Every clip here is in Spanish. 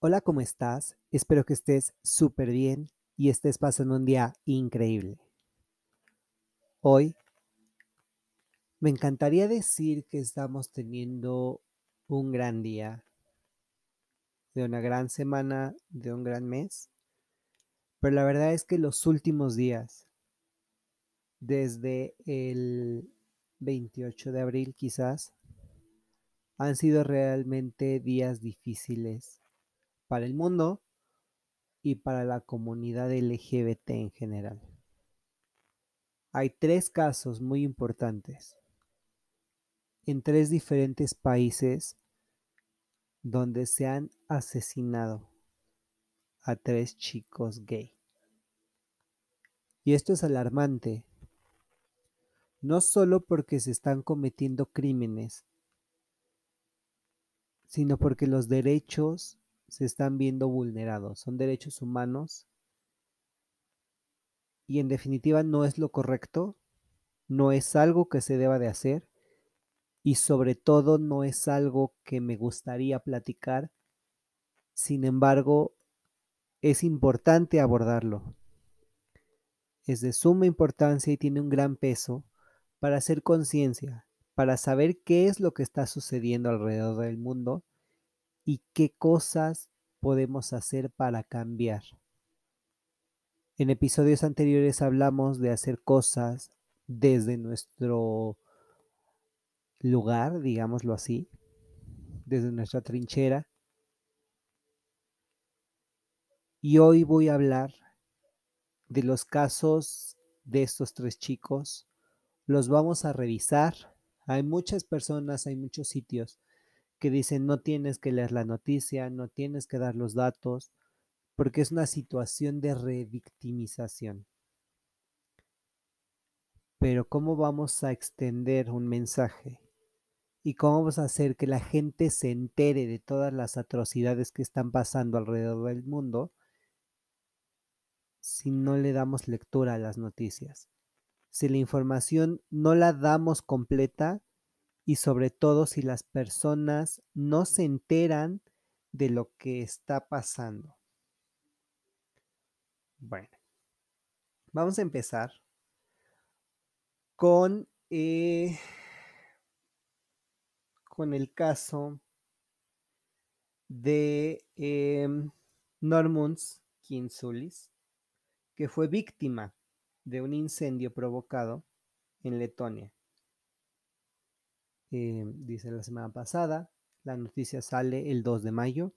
Hola, ¿cómo estás? Espero que estés súper bien y estés pasando un día increíble. Hoy me encantaría decir que estamos teniendo un gran día, de una gran semana, de un gran mes, pero la verdad es que los últimos días, desde el 28 de abril quizás, han sido realmente días difíciles para el mundo y para la comunidad LGBT en general. Hay tres casos muy importantes en tres diferentes países donde se han asesinado a tres chicos gay. Y esto es alarmante, no solo porque se están cometiendo crímenes, sino porque los derechos se están viendo vulnerados, son derechos humanos y en definitiva no es lo correcto, no es algo que se deba de hacer y sobre todo no es algo que me gustaría platicar, sin embargo es importante abordarlo. Es de suma importancia y tiene un gran peso para hacer conciencia, para saber qué es lo que está sucediendo alrededor del mundo y qué cosas podemos hacer para cambiar. En episodios anteriores hablamos de hacer cosas desde nuestro lugar, digámoslo así, desde nuestra trinchera. Y hoy voy a hablar de los casos de estos tres chicos. Los vamos a revisar. Hay muchas personas, hay muchos sitios que dicen no tienes que leer la noticia, no tienes que dar los datos, porque es una situación de revictimización. Pero ¿cómo vamos a extender un mensaje? ¿Y cómo vamos a hacer que la gente se entere de todas las atrocidades que están pasando alrededor del mundo si no le damos lectura a las noticias? Si la información no la damos completa, y sobre todo si las personas no se enteran de lo que está pasando. Bueno, vamos a empezar con, eh, con el caso de eh, Normunds Kinsulis, que fue víctima de un incendio provocado en Letonia. Eh, dice la semana pasada, la noticia sale el 2 de mayo,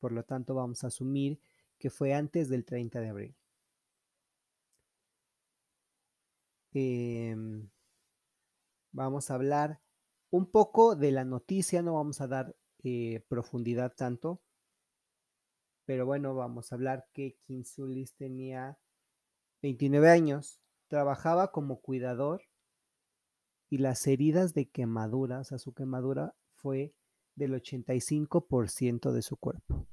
por lo tanto vamos a asumir que fue antes del 30 de abril. Em, vamos a hablar un poco de la noticia, no vamos a dar eh, profundidad tanto, pero bueno, vamos a hablar que Kinsulis tenía 29 años, trabajaba como cuidador y las heridas de quemadura, o sea, su quemadura fue del 85% de su cuerpo.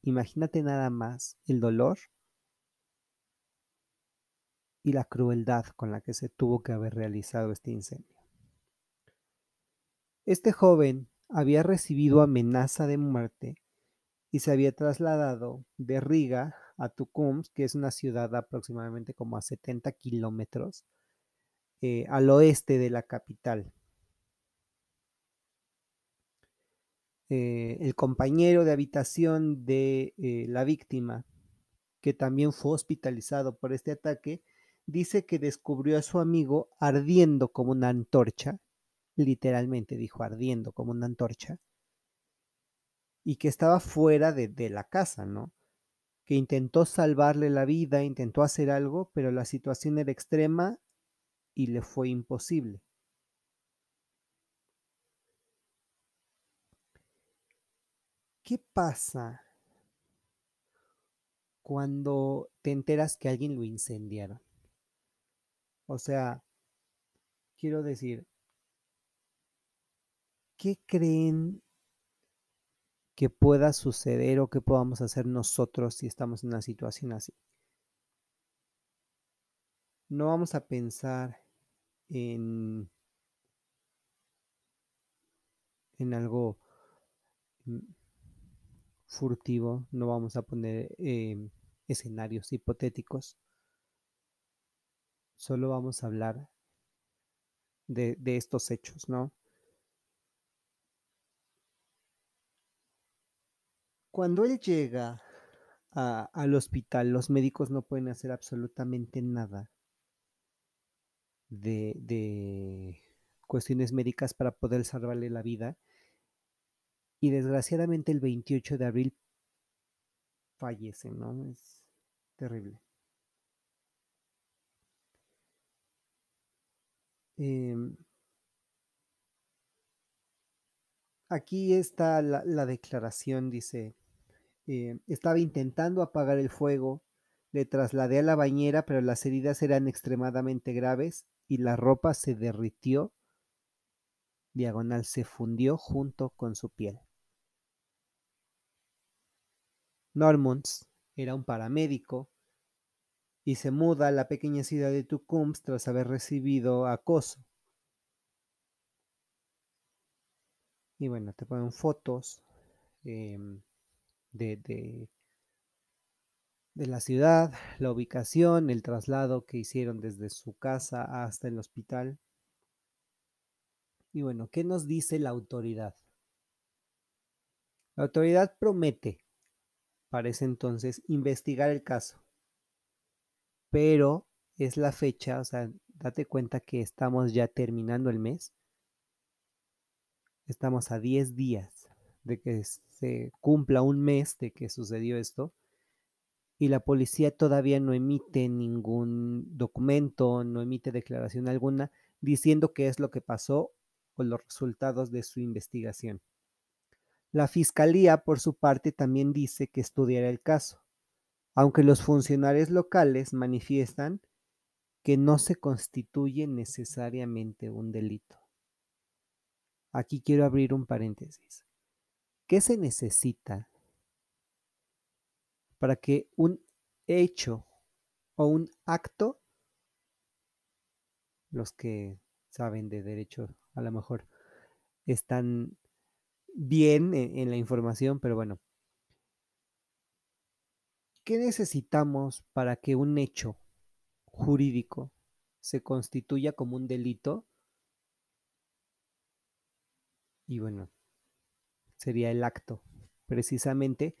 Imagínate nada más el dolor y la crueldad con la que se tuvo que haber realizado este incendio. Este joven había recibido amenaza de muerte y se había trasladado de Riga a Tukums, que es una ciudad aproximadamente como a 70 kilómetros eh, al oeste de la capital. Eh, el compañero de habitación de eh, la víctima, que también fue hospitalizado por este ataque, dice que descubrió a su amigo ardiendo como una antorcha, literalmente dijo ardiendo como una antorcha, y que estaba fuera de, de la casa, ¿no? Que intentó salvarle la vida, intentó hacer algo, pero la situación era extrema y le fue imposible. ¿Qué pasa cuando te enteras que alguien lo incendiaron? O sea, quiero decir, ¿qué creen que pueda suceder o que podamos hacer nosotros si estamos en una situación así? No vamos a pensar en, algo, mm, furtivo, no vamos a poner em, escenarios hipotéticos, solo vamos a hablar de, estos hechos, ¿no? Cuando él llega al hospital, los médicos no pueden hacer absolutamente nada de, de cuestiones médicas para poder salvarle la vida. Y desgraciadamente el 28 de abril fallece, ¿no? Es terrible. Em, aquí está la, la declaración, dice, eh, estaba intentando apagar el fuego, le trasladé a la bañera, pero las heridas eran extremadamente graves y la ropa se derritió, diagonal se fundió junto con su piel. Normunds era un paramédico y se muda a la pequeña ciudad de Tecumseh tras haber recibido acoso. Y bueno, te ponen fotos em, de, de, de la ciudad, la ubicación, el traslado que hicieron desde su casa hasta el hospital. Y bueno, ¿qué nos dice la autoridad? La autoridad promete para ese entonces investigar el caso, pero es la fecha, o sea, date cuenta que estamos ya terminando el mes. Estamos a 10 días de que se cumpla un mes de que sucedió esto y la policía todavía no emite ningún documento, no emite declaración alguna diciendo qué es lo que pasó o los resultados de su investigación. La fiscalía, por su parte, también dice que estudiará el caso, aunque los funcionarios locales manifiestan que no se constituye necesariamente un delito. Aquí quiero abrir un paréntesis. ¿Qué se necesita para que un hecho o un acto, los que saben de derecho a lo mejor están bien en, en la información, pero bueno, ¿qué necesitamos para que un hecho jurídico se constituya como un delito? Y bueno, sería el acto, precisamente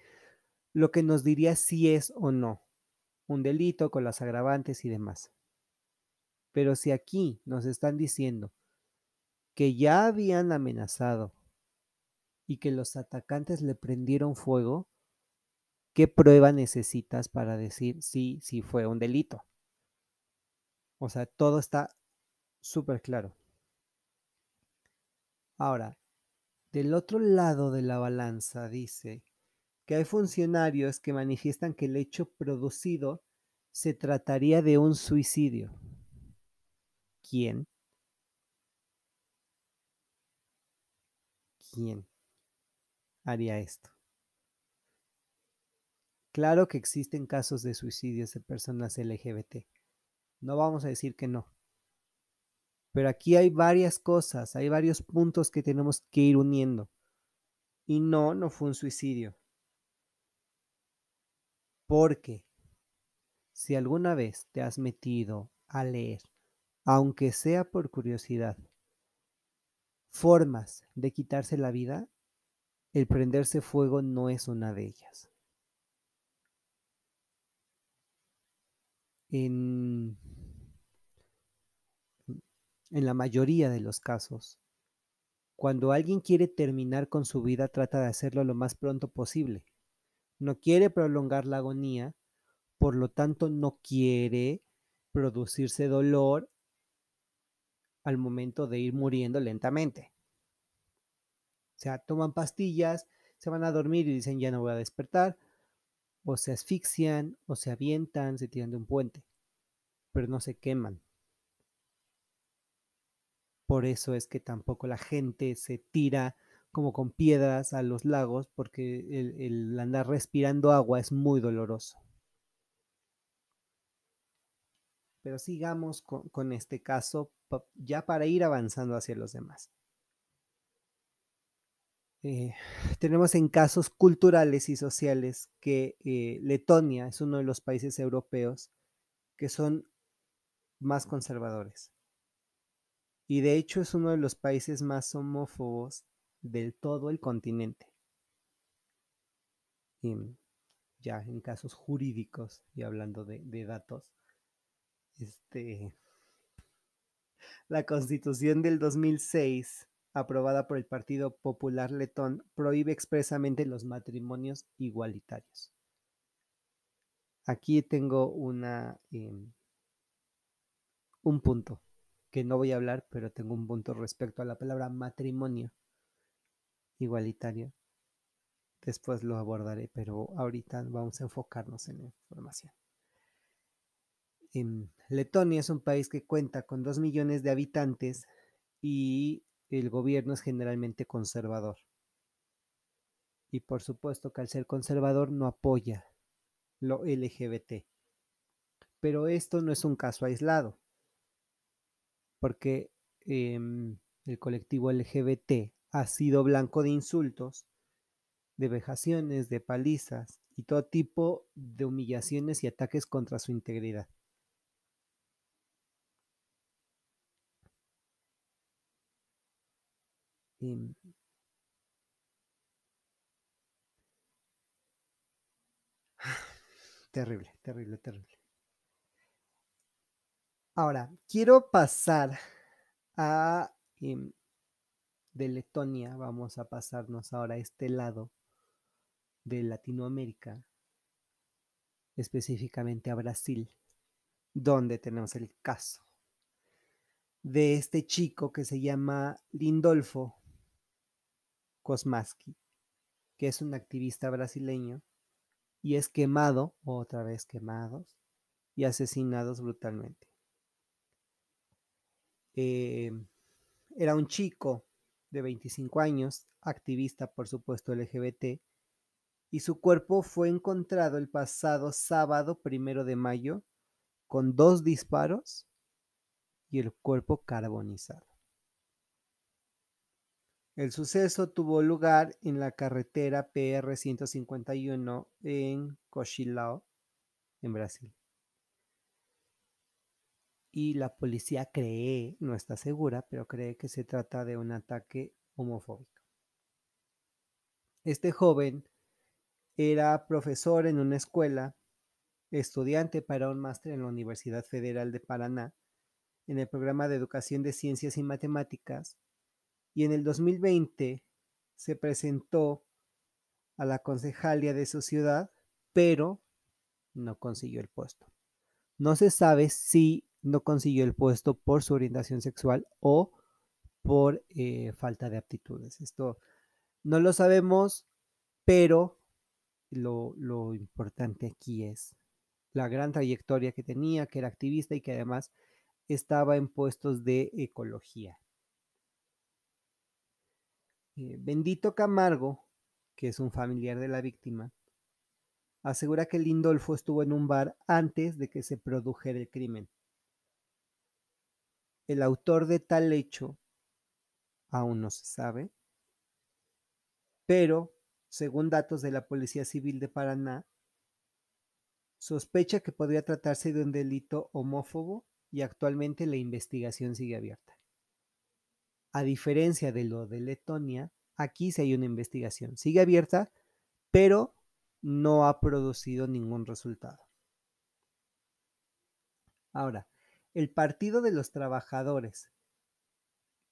lo que nos diría si es o no un delito con las agravantes y demás. Pero si aquí nos están diciendo que ya habían amenazado y que los atacantes le prendieron fuego, ¿qué prueba necesitas para decir sí, sí fue un delito? O sea, todo está súper claro. Ahora, del otro lado de la balanza dice que hay funcionarios que manifiestan que el hecho producido se trataría de un suicidio. ¿Quién? ¿Quién haría esto? Claro que existen casos de suicidios de personas LGBT. No vamos a decir que no. Pero aquí hay varias cosas, hay varios puntos que tenemos que ir uniendo. Y no, no fue un suicidio. Porque si alguna vez te has metido a leer, aunque sea por curiosidad, formas de quitarse la vida, el prenderse fuego no es una de ellas. En, en la mayoría de los casos, cuando alguien quiere terminar con su vida, trata de hacerlo lo más pronto posible. No quiere prolongar la agonía, por lo tanto no quiere producirse dolor al momento de ir muriendo lentamente. O sea, toman pastillas, se van a dormir y dicen ya no voy a despertar, o se asfixian, o se avientan, se tiran de un puente, pero no se queman. Por eso es que tampoco la gente se tira como con piedras a los lagos, porque el, andar respirando agua es muy doloroso. Pero sigamos con, con este caso ya para ir avanzando hacia los demás. Eh, tenemos en casos culturales y sociales que eh, Letonia es uno de los países europeos que son más conservadores. Y de hecho es uno de los países más homófobos del todo el continente. Ya en casos jurídicos y hablando de, de datos, este, la constitución del 2006 aprobada por el Partido Popular Letón, prohíbe expresamente los matrimonios igualitarios. Aquí tengo una, em, un punto que no voy a hablar, pero tengo un punto respecto a la palabra matrimonio igualitario. Después lo abordaré, pero ahorita vamos a enfocarnos en la información. Em, Letonia es un país que cuenta con 2 millones de habitantes y el gobierno es generalmente conservador. Y por supuesto que al ser conservador no apoya lo LGBT. Pero esto no es un caso aislado, porque em, el colectivo LGBT ha sido blanco de insultos, de vejaciones, de palizas y todo tipo de humillaciones y ataques contra su integridad. Em, terrible, terrible, terrible. Ahora, quiero pasar a em, de Letonia, vamos a pasarnos ahora a este lado de Latinoamérica, específicamente a Brasil, donde tenemos el caso de este chico que se llama Lindolfo Kosmaski, que es un activista brasileño y es quemado, otra vez quemados y asesinados brutalmente. Eh, era un chico de 25 años, activista por supuesto LGBT, y su cuerpo fue encontrado el pasado sábado primero de mayo con dos disparos y el cuerpo carbonizado. El suceso tuvo lugar en la carretera PR 151 en Cochilao, en Brasil. Y la policía cree, no está segura, pero cree que se trata de un ataque homofóbico. Este joven era profesor en una escuela, estudiante para un máster en la Universidad Federal de Paraná, en el programa de Educación de Ciencias y Matemáticas, y en el 2020 se presentó a la concejalía de su ciudad, pero no consiguió el puesto. No se sabe si no consiguió el puesto por su orientación sexual o por eh, falta de aptitudes. Esto no lo sabemos, pero lo, lo importante aquí es la gran trayectoria que tenía, que era activista y que además estaba en puestos de ecología. Eh, Bendito Camargo, que es un familiar de la víctima, asegura que Lindolfo estuvo en un bar antes de que se produjera el crimen. El autor de tal hecho aún no se sabe, pero, según datos de la Policía Civil de Paraná, sospecha que podría tratarse de un delito homófobo y actualmente la investigación sigue abierta. A diferencia de lo de Letonia, aquí sí hay una investigación. Sigue abierta, pero no ha producido ningún resultado. Ahora, el Partido de los Trabajadores,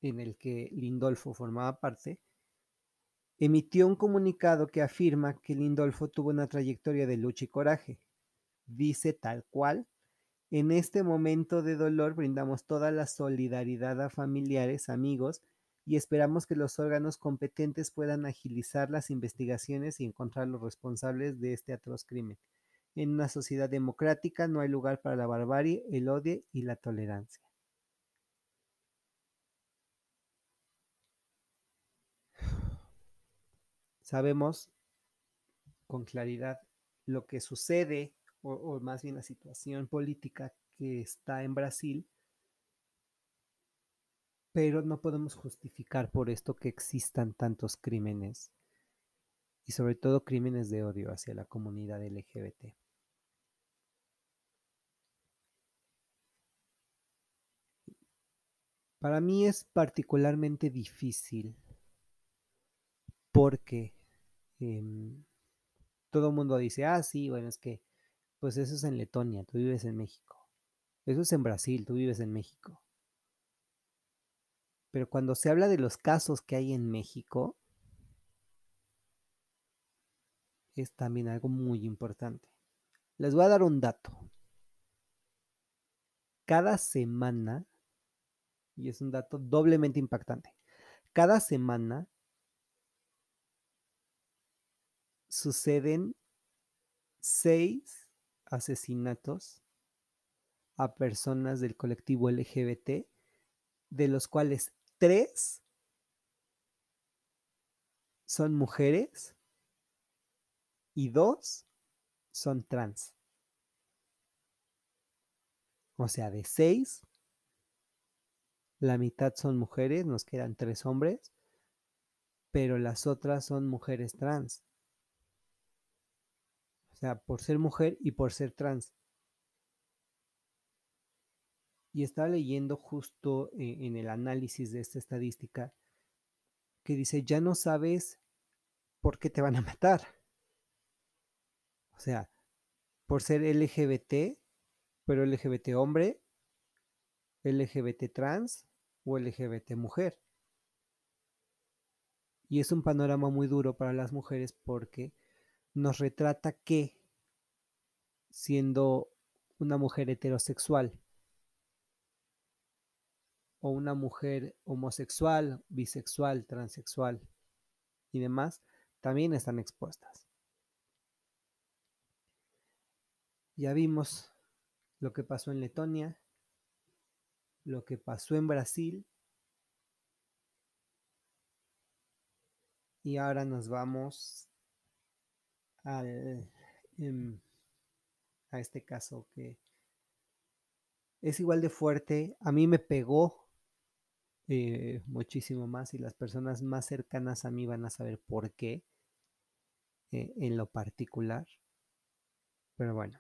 en el que Lindolfo formaba parte, emitió un comunicado que afirma que Lindolfo tuvo una trayectoria de lucha y coraje. Dice tal cual en este momento de dolor brindamos toda la solidaridad a familiares, amigos y esperamos que los órganos competentes puedan agilizar las investigaciones y encontrar los responsables de este atroz crimen. En una sociedad democrática no hay lugar para la barbarie, el odio y la tolerancia. Sabemos con claridad lo que sucede o, más bien la situación política que está en Brasil, pero no podemos justificar por esto que existan tantos crímenes y sobre todo crímenes de odio hacia la comunidad LGBT. Para mí es particularmente difícil porque em, todo el mundo dice, ah, sí, bueno, es que pues eso es en Letonia, tú vives en México. Eso es en Brasil, tú vives en México. Pero cuando se habla de los casos que hay en México, es también algo muy importante. Les voy a dar un dato. Cada semana, y es un dato doblemente impactante, cada semana suceden seis asesinatos a personas del colectivo LGBT, de los cuales tres son mujeres y dos son trans. O sea, de seis, la mitad son mujeres, nos quedan tres hombres, pero las otras son mujeres trans. O sea, por ser mujer y por ser trans. Y estaba leyendo justo eh, en el análisis de esta estadística que dice, ya no sabes por qué te van a matar. O sea, por ser LGBT, pero LGBT hombre, LGBT trans o LGBT mujer. Y es un panorama muy duro para las mujeres porque nos retrata que, siendo una mujer heterosexual o una mujer homosexual, bisexual, transexual y demás, también están expuestas. Ya vimos lo que pasó en Letonia, lo que pasó en Brasil. Y ahora nos vamos al, em, a este caso que es igual de fuerte. A mí me pegó eh, muchísimo más y las personas más cercanas a mí van a saber por qué eh, en lo particular. Pero bueno,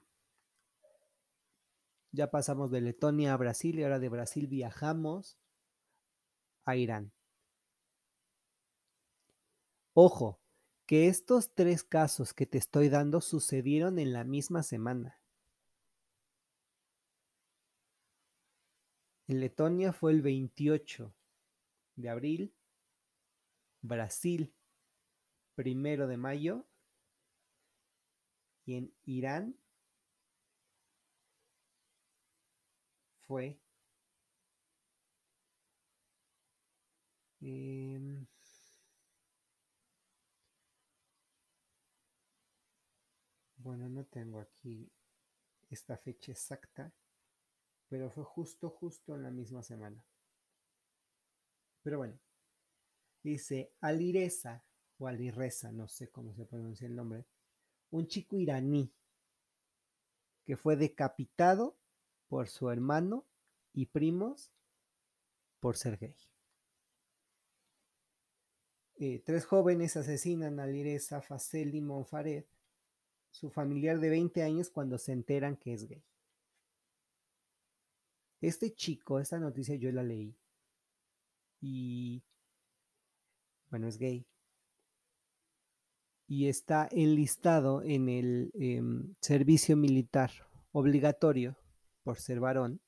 ya pasamos de Letonia a Brasil y ahora de Brasil viajamos a Irán. Ojo, que estos tres casos que te estoy dando sucedieron en la misma semana. En Letonia fue el 28 de abril, Brasil primero de mayo y en Irán fue em, bueno, no tengo aquí esta fecha exacta, pero fue justo, justo en la misma semana. Pero bueno, dice Alireza o Alireza, no sé cómo se pronuncia el nombre, un chico iraní que fue decapitado por su hermano y primos por ser gay. Eh, tres jóvenes asesinan a Lireza Faceli Monfared, su familiar de 20 años, cuando se enteran que es gay. Este chico, esta noticia yo la leí. Y bueno, es gay. Y está enlistado en el em, servicio militar obligatorio por ser varón,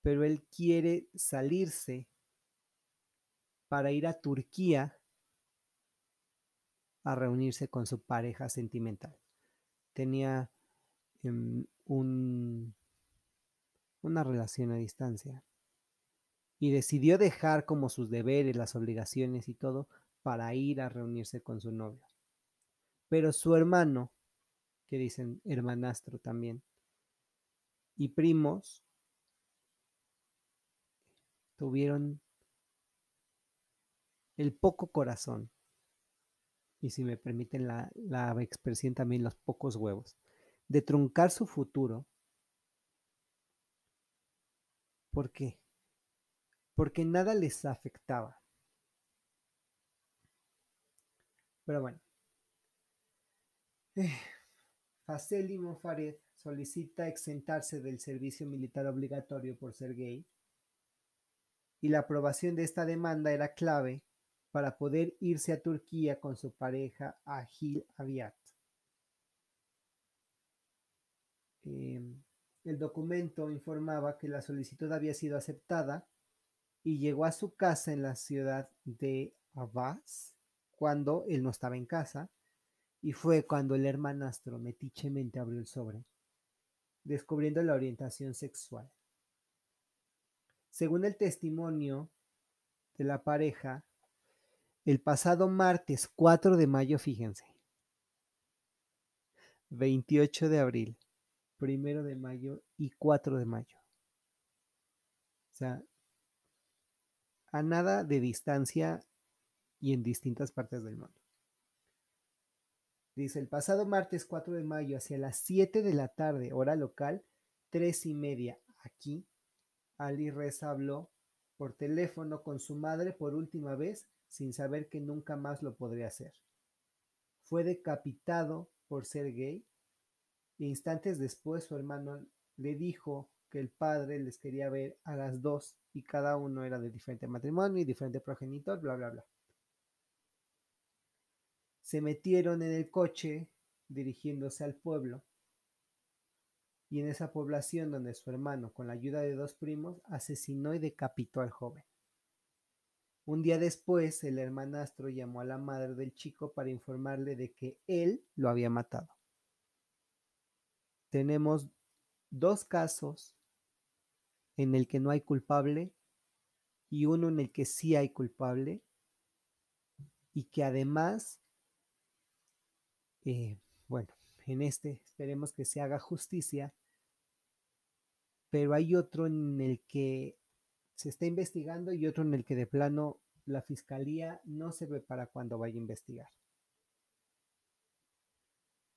pero él quiere salirse para ir a Turquía a reunirse con su pareja sentimental. Tenía em, un, una relación a distancia y decidió dejar como sus deberes, las obligaciones y todo para ir a reunirse con su novio. Pero su hermano, que dicen hermanastro también, y primos tuvieron el poco corazón y si me permiten la, la, expresión también los pocos huevos, de truncar su futuro. ¿Por qué? porque nada les afectaba. Pero bueno. Eh, Faseli Mofared solicita exentarse del servicio militar obligatorio por ser gay y la aprobación de esta demanda era clave para poder irse a Turquía con su pareja Agil Aviat. Em, el documento informaba que la solicitud había sido aceptada y llegó a su casa en la ciudad de Abbas cuando él no estaba en casa y fue cuando el hermanastro metichemente abrió el sobre, descubriendo la orientación sexual. Según el testimonio de la pareja, el pasado martes 4 de mayo, fíjense, 28 de abril, 1 de mayo y 4 de mayo. O sea, a nada de distancia y en distintas partes del mundo. Dice, el pasado martes 4 de mayo, hacia las 7 de la tarde, hora local, 3 y media, aquí, Ali Reza habló por teléfono con su madre por última vez, sin saber que nunca más lo podría hacer. Fue decapitado por ser gay, e instantes después su hermano le dijo que el padre les quería ver a las dos y cada uno era de diferente matrimonio y diferente progenitor, bla, bla, bla. Se metieron en el coche dirigiéndose al pueblo y en esa población donde su hermano, con la ayuda de dos primos, asesinó y decapitó al joven. Un día después, el hermanastro llamó a la madre del chico para informarle de que él lo había matado. Tenemos dos casos en el que no hay culpable y uno en el que sí hay culpable y que además eh, bueno, en este esperemos que se haga justicia, pero hay otro en el que se está investigando y otro en el que de plano la fiscalía no se ve para cuando vaya a investigar.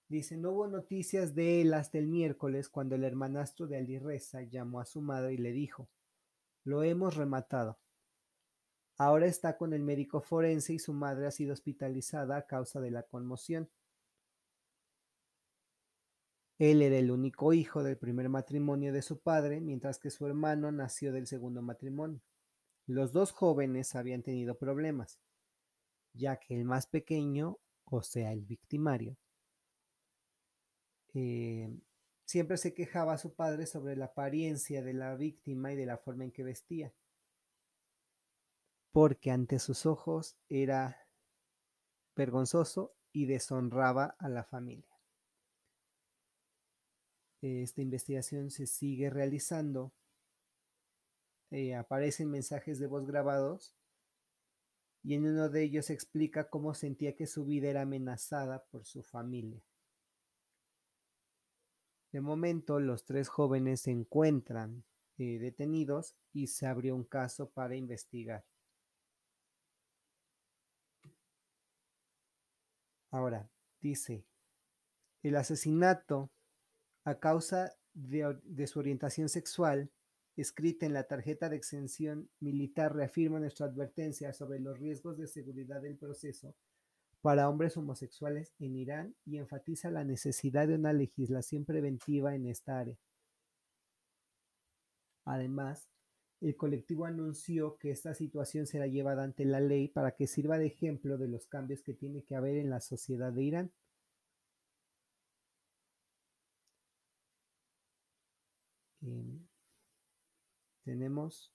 Dice, no hubo noticias de él hasta el miércoles cuando el hermanastro de Alireza llamó a su madre y le dijo, lo hemos rematado. Ahora está con el médico forense y su madre ha sido hospitalizada a causa de la conmoción. Él era el único hijo del primer matrimonio de su padre, mientras que su hermano nació del segundo matrimonio. Los dos jóvenes habían tenido problemas, ya que el más pequeño, o sea, el victimario, eh, siempre se quejaba a su padre sobre la apariencia de la víctima y de la forma en que vestía, porque ante sus ojos era vergonzoso y deshonraba a la familia. Esta investigación se sigue realizando. Eh, aparecen mensajes de voz grabados y en uno de ellos explica cómo sentía que su vida era amenazada por su familia. De momento, los tres jóvenes se encuentran eh, detenidos y se abrió un caso para investigar. Ahora, dice, el asesinato a causa de, su orientación sexual, escrita en la tarjeta de exención militar reafirma nuestra advertencia sobre los riesgos de seguridad del proceso para hombres homosexuales en Irán y enfatiza la necesidad de una legislación preventiva en esta área. Además, el colectivo anunció que esta situación será llevada ante la ley para que sirva de ejemplo de los cambios que tiene que haber en la sociedad de Irán. Tenemos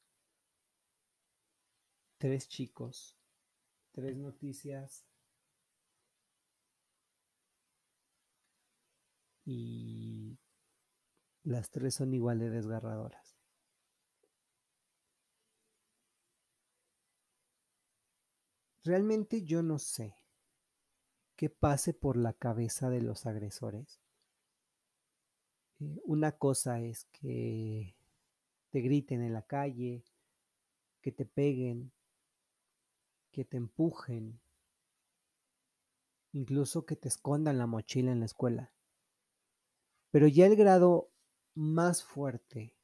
tres chicos, tres noticias y las tres son igual de desgarradoras. Realmente yo no sé qué pase por la cabeza de los agresores eh, una cosa es que te griten en la calle, que te peguen, que te empujen, incluso que te escondan la mochila en la escuela. Pero ya el grado más fuerte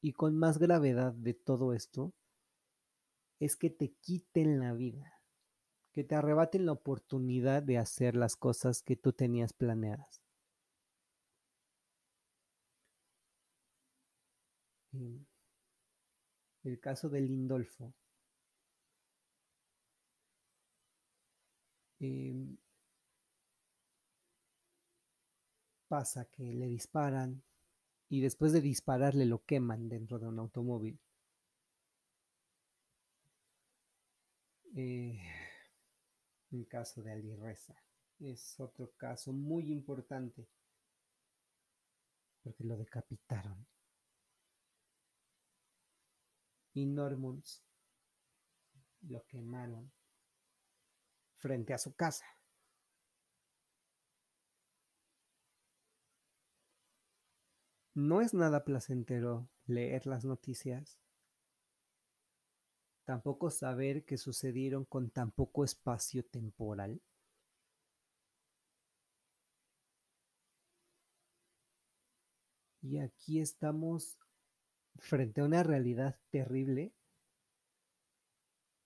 y con más gravedad de todo esto es que te quiten la vida, que te arrebaten la oportunidad de hacer las cosas que tú tenías planeadas. El caso de Lindolfo. Em, pasa que le disparan y después de dispararle lo queman dentro de un automóvil. Eh, el caso de Ali Reza es otro caso muy importante porque lo decapitaron. Y Normans lo quemaron frente a su casa. No es nada placentero leer las noticias, tampoco saber que sucedieron con tan poco espacio temporal. Y aquí estamos frente a una realidad terrible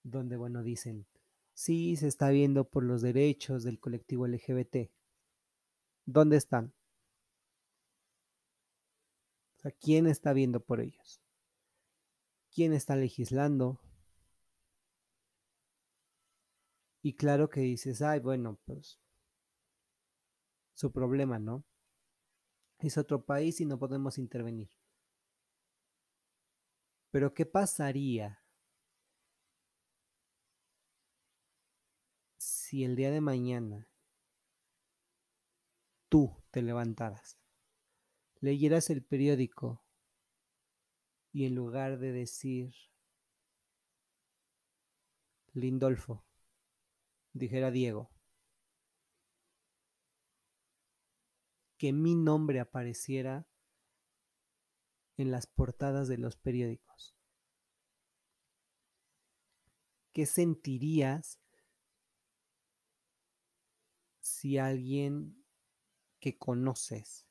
donde, bueno, dicen, sí, se está viendo por los derechos del colectivo LGBT. ¿Dónde están? O sea, ¿quién está viendo por ellos? ¿Quién está legislando? Y claro que dices, ay, bueno, pues su problema, ¿no? Es otro país y no podemos intervenir. Pero ¿qué pasaría si el día de mañana tú te levantaras, leyeras el periódico y en lugar de decir Lindolfo, dijera Diego, que mi nombre apareciera en las portadas de los periódicos? ¿Qué sentirías si alguien que conoces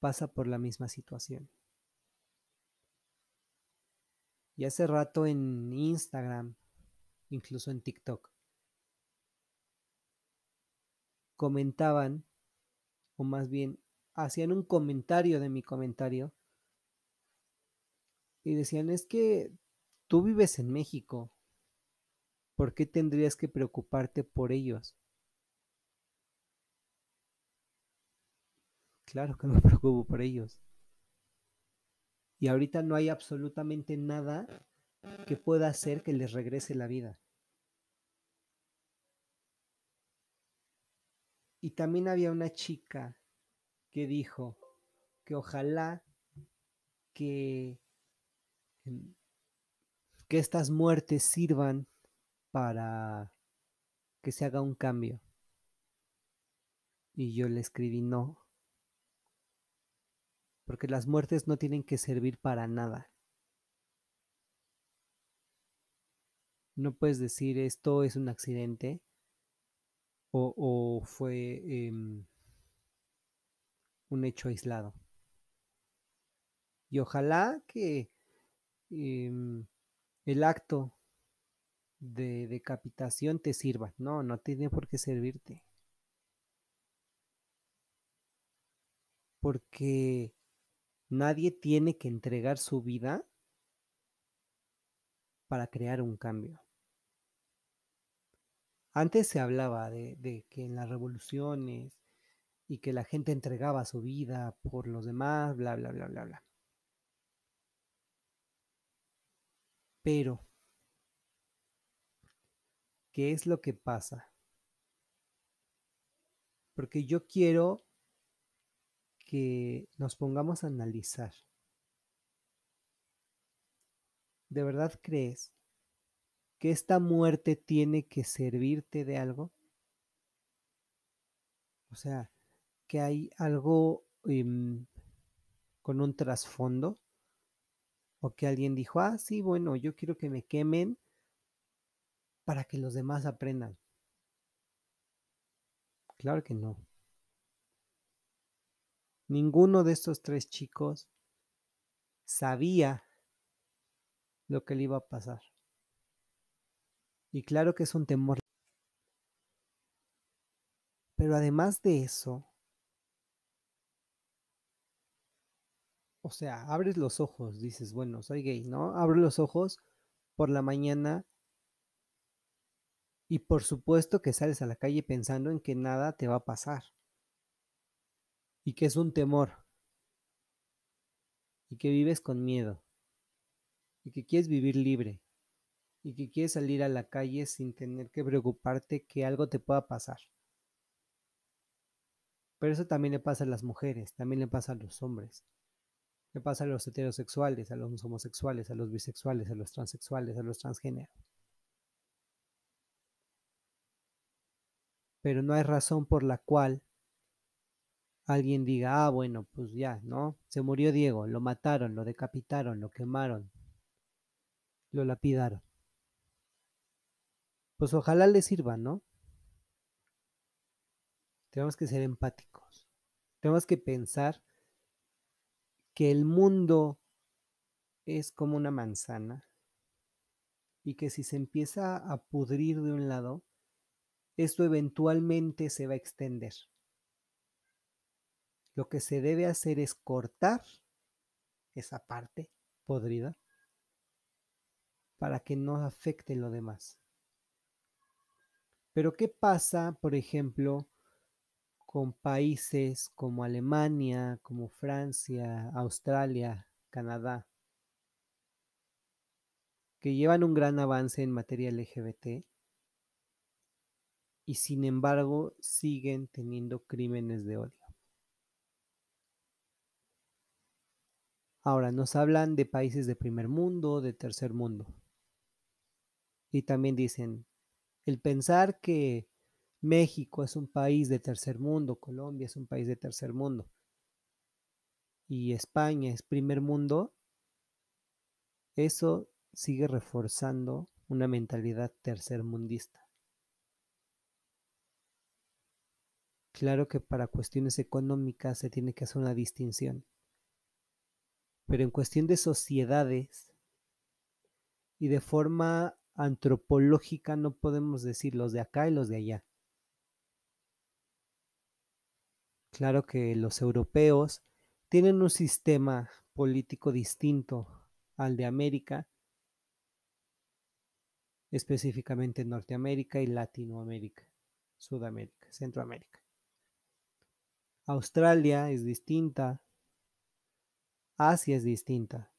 pasa por la misma situación? Y hace rato en Instagram, incluso en TikTok, comentaban, o más bien hacían un comentario de mi comentario y decían, es que tú vives en México, ¿por qué tendrías que preocuparte por ellos? Claro que me preocupo por ellos. Y ahorita no hay absolutamente nada que pueda hacer que les regrese la vida. Y también había una chica que dijo que ojalá que, em, que estas muertes sirvan para que se haga un cambio. Y yo le escribí no, porque las muertes no tienen que servir para nada. No puedes decir esto es un accidente o, fue em, un hecho aislado. Y ojalá que em, el acto de decapitación te sirva. No, no tiene por qué servirte. Porque nadie tiene que entregar su vida para crear un cambio. Antes se hablaba de, de, que en las revoluciones y que la gente entregaba su vida por los demás, bla, bla, bla, bla, bla. Pero, ¿qué es lo que pasa? Porque yo quiero que nos pongamos a analizar. ¿De verdad crees que esta muerte tiene que servirte de algo? O sea, que hay algo em, con un trasfondo o que alguien dijo, ah, sí, bueno, yo quiero que me quemen para que los demás aprendan. Claro que no. Ninguno de estos tres chicos sabía lo que le iba a pasar. Y claro que es un temor. Pero además de eso, o sea, abres los ojos, dices, bueno, soy gay, ¿no? Abro los ojos por la mañana y por supuesto que sales a la calle pensando en que nada te va a pasar y que es un temor y que vives con miedo y que quieres vivir libre y que quieres salir a la calle sin tener que preocuparte que algo te pueda pasar. Pero eso también le pasa a las mujeres, también le pasa a los hombres. Le pasa a los heterosexuales, a los homosexuales, a los bisexuales, a los transexuales, a los transgéneros. Pero no hay razón por la cual alguien diga, ah, bueno, pues ya, ¿no? Se murió Diego, lo mataron, lo decapitaron, lo quemaron, lo lapidaron. Pues ojalá le sirva, ¿no? Tenemos que ser empáticos. Tenemos que pensar que el mundo es como una manzana y que si se empieza a pudrir de un lado, esto eventualmente se va a extender. Lo que se debe hacer es cortar esa parte podrida para que no afecte lo demás. Pero ¿qué pasa, por ejemplo, con países como Alemania, como Francia, Australia, Canadá, que llevan un gran avance en materia LGBT y sin embargo siguen teniendo crímenes de odio? Ahora, nos hablan de países de primer mundo, de tercer mundo. Y también dicen, el pensar que México es un país de tercer mundo, Colombia es un país de tercer mundo y España es primer mundo, eso sigue reforzando una mentalidad tercermundista. Claro que para cuestiones económicas se tiene que hacer una distinción, pero en cuestión de sociedades y de forma antropológica no podemos decir los de acá y los de allá. Claro que los europeos tienen un sistema político distinto al de América, específicamente Norteamérica y Latinoamérica, Sudamérica, Centroamérica. Australia es distinta, Asia es distinta,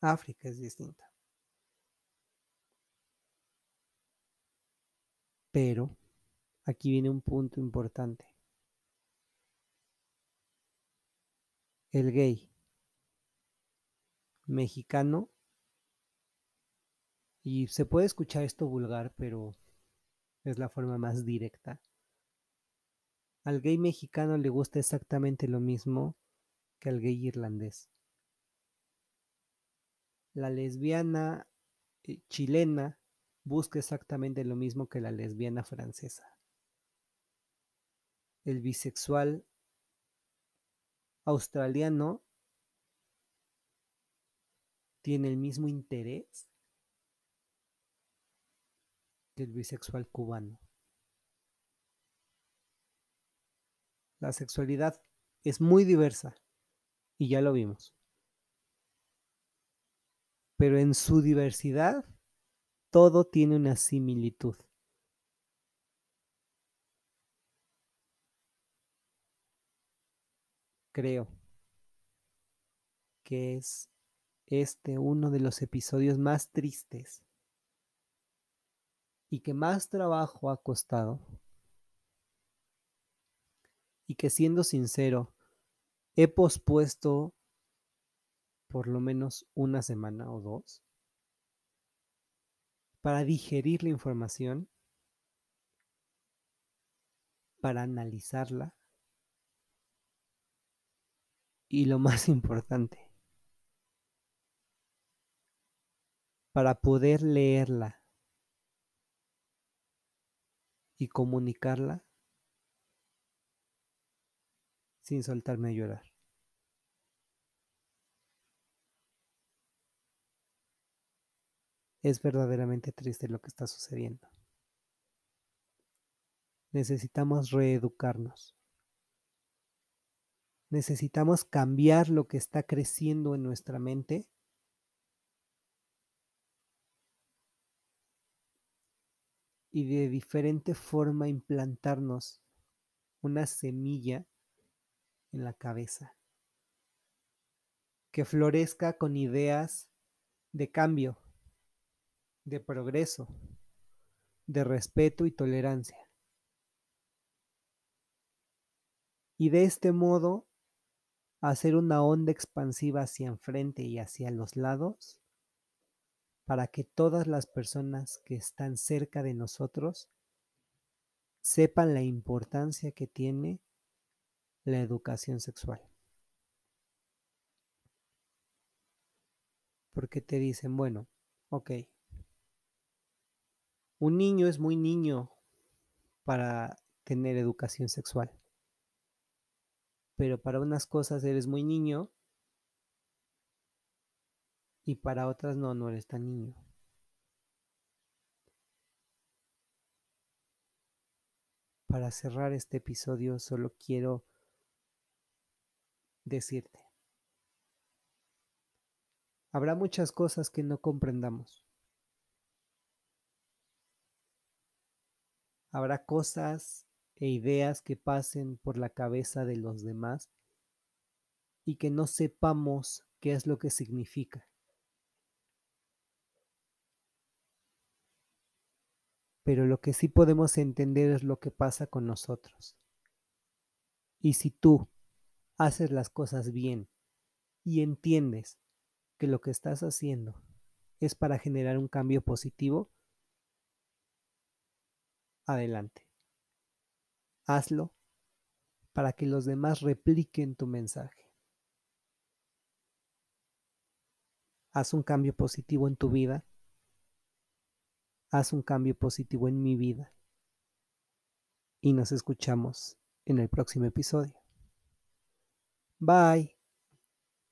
África es distinta. Pero Aquí viene un punto importante. El gay mexicano, y se puede escuchar esto vulgar, pero es la forma más directa. Al gay mexicano le gusta exactamente lo mismo que al gay irlandés. La lesbiana eh, chilena busca exactamente lo mismo que la lesbiana francesa el bisexual australiano tiene el mismo interés que el bisexual cubano. La sexualidad es muy diversa y ya lo vimos. Pero en su diversidad todo tiene una similitud. Creo que es este uno de los episodios más tristes y que más trabajo ha costado. Y que siendo sincero he pospuesto por lo menos una semana o dos para digerir la información, para analizarla y lo más importante, para poder leerla y comunicarla sin soltarme a llorar. Es verdaderamente triste lo que está sucediendo. Necesitamos reeducarnos. Necesitamos cambiar lo que está creciendo en nuestra mente y de diferente forma implantarnos una semilla en la cabeza que florezca con ideas de cambio, de progreso, de respeto y tolerancia. Y de este modo hacer una onda expansiva hacia enfrente y hacia los lados para que todas las personas que están cerca de nosotros sepan la importancia que tiene la educación sexual. Porque te dicen, bueno, ok, un niño es muy niño para tener educación sexual, pero para unas cosas eres muy niño y para otras no, no eres tan niño. Para cerrar este episodio solo quiero decirte, habrá muchas cosas que no comprendamos. Habrá cosas e ideas que pasen por la cabeza de los demás y que no sepamos qué es lo que significa. pero lo que sí podemos entender es lo que pasa con nosotros. Y si tú haces las cosas bien y entiendes que lo que estás haciendo es para generar un cambio positivo, adelante. Hazlo para que los demás repliquen tu mensaje. Haz un cambio positivo en tu vida haz un cambio positivo en mi vida. Y nos escuchamos en el próximo episodio. Bye.